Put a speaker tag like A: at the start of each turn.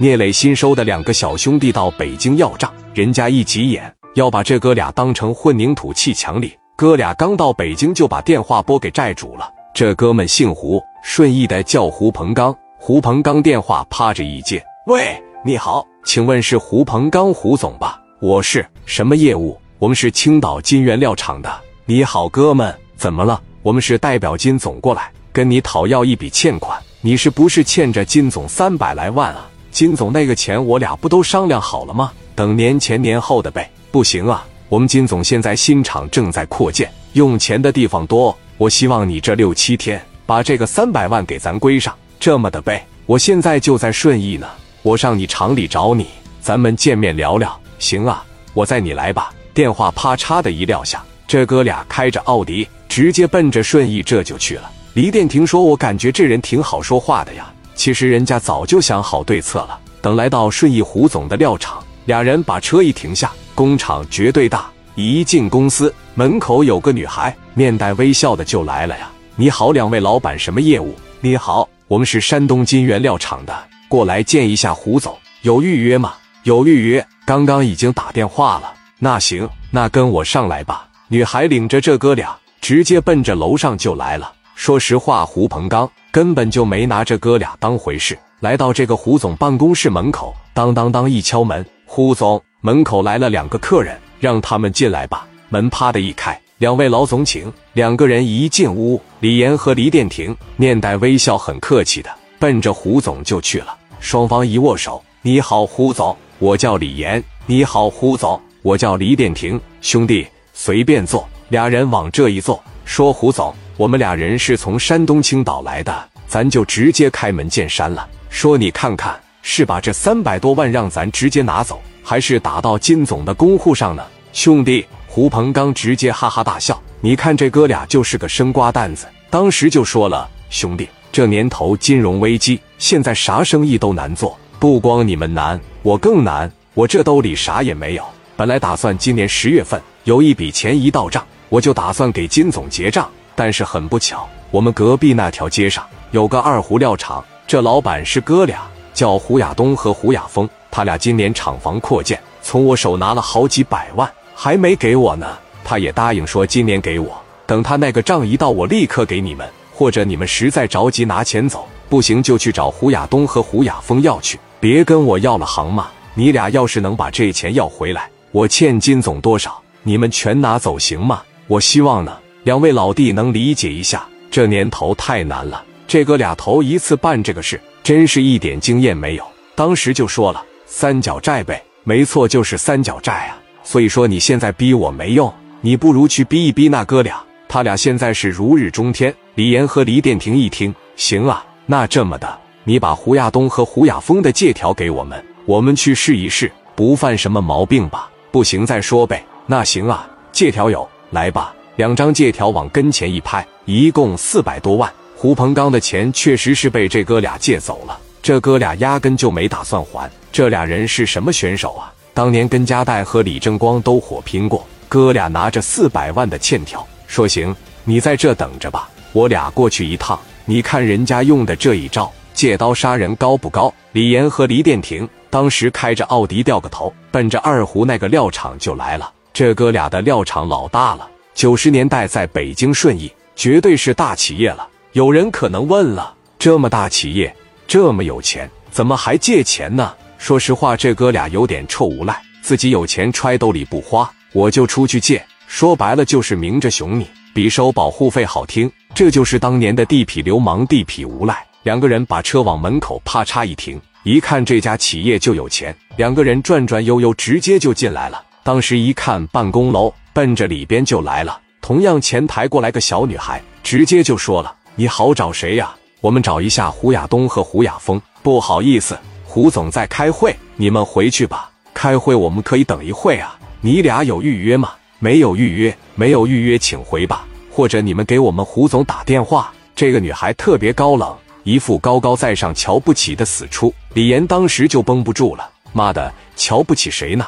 A: 聂磊新收的两个小兄弟到北京要账，人家一急眼要把这哥俩当成混凝土砌墙里。哥俩刚到北京就把电话拨给债主了。这哥们姓胡，顺义的叫胡鹏刚。胡鹏刚电话趴着一接，喂，你好，请问是胡鹏刚胡总吧？我是，什么业务？我们是青岛金原料厂的。你好，哥们，怎么了？我们是代表金总过来跟你讨要一笔欠款，你是不是欠着金总三百来万啊？金总那个钱我俩不都商量好了吗？等年前年后的呗。不行啊，我们金总现在新厂正在扩建，用钱的地方多，我希望你这六七天把这个三百万给咱归上。这么的呗，我现在就在顺义呢，我上你厂里找你，咱们见面聊聊，行啊？我载你来吧。电话啪嚓的一撂下，这哥俩开着奥迪直接奔着顺义这就去了。李殿庭说：“我感觉这人挺好说话的呀。”其实人家早就想好对策了。等来到顺义胡总的料厂，俩人把车一停下，工厂绝对大。一进公司门口有个女孩，面带微笑的就来了呀。你好，两位老板，什么业务？你好。我们是山东金原料厂的，过来见一下胡总，有预约吗？有预约，刚刚已经打电话了。那行，那跟我上来吧。女孩领着这哥俩，直接奔着楼上就来了。说实话，胡鹏刚根本就没拿这哥俩当回事。来到这个胡总办公室门口，当当当一敲门，胡总门口来了两个客人，让他们进来吧。门啪的一开。两位老总，请。两个人一进屋，李岩和黎殿庭面带微笑，很客气的奔着胡总就去了。双方一握手：“你好，胡总，我叫李岩。”“你好，胡总，我叫黎殿庭。”兄弟，随便坐。俩人往这一坐，说：“胡总，我们俩人是从山东青岛来的，咱就直接开门见山了。说你看看，是把这三百多万让咱直接拿走，还是打到金总的公户上呢？”兄弟。胡鹏刚直接哈哈大笑，你看这哥俩就是个生瓜蛋子，当时就说了：“兄弟，这年头金融危机，现在啥生意都难做，不光你们难，我更难。我这兜里啥也没有，本来打算今年十月份有一笔钱一到账，我就打算给金总结账，但是很不巧，我们隔壁那条街上有个二胡料厂，这老板是哥俩，叫胡亚东和胡亚峰，他俩今年厂房扩建，从我手拿了好几百万。”还没给我呢，他也答应说今年给我。等他那个账一到，我立刻给你们。或者你们实在着急拿钱走，不行就去找胡亚东和胡亚峰要去，别跟我要了行吗？你俩要是能把这钱要回来，我欠金总多少，你们全拿走行吗？我希望呢，两位老弟能理解一下，这年头太难了。这哥俩头一次办这个事，真是一点经验没有。当时就说了三角债呗，没错，就是三角债啊。所以说你现在逼我没用，你不如去逼一逼那哥俩，他俩现在是如日中天。李岩和黎殿庭一听，行啊，那这么的，你把胡亚东和胡亚峰的借条给我们，我们去试一试，不犯什么毛病吧？不行再说呗。那行啊，借条有，来吧，两张借条往跟前一拍，一共四百多万。胡鹏刚的钱确实是被这哥俩借走了，这哥俩压根就没打算还。这俩人是什么选手啊？当年跟加代和李正光都火拼过，哥俩拿着四百万的欠条，说行，你在这等着吧，我俩过去一趟，你看人家用的这一招，借刀杀人高不高？李岩和黎殿庭当时开着奥迪掉个头，奔着二胡那个料厂就来了。这哥俩的料厂老大了，九十年代在北京顺义绝对是大企业了。有人可能问了，这么大企业，这么有钱，怎么还借钱呢？说实话，这哥俩有点臭无赖，自己有钱揣兜里不花，我就出去借。说白了就是明着熊你，比收保护费好听。这就是当年的地痞流氓、地痞无赖。两个人把车往门口啪嚓一停，一看这家企业就有钱，两个人转转悠悠直接就进来了。当时一看办公楼，奔着里边就来了。同样前台过来个小女孩，直接就说了：“你好，找谁呀？我们找一下胡亚东和胡亚峰。不好意思。”胡总在开会，你们回去吧。开会我们可以等一会啊。你俩有预约吗？没有预约，没有预约，请回吧。或者你们给我们胡总打电话。这个女孩特别高冷，一副高高在上、瞧不起的死出。李岩当时就绷不住了，妈的，瞧不起谁呢？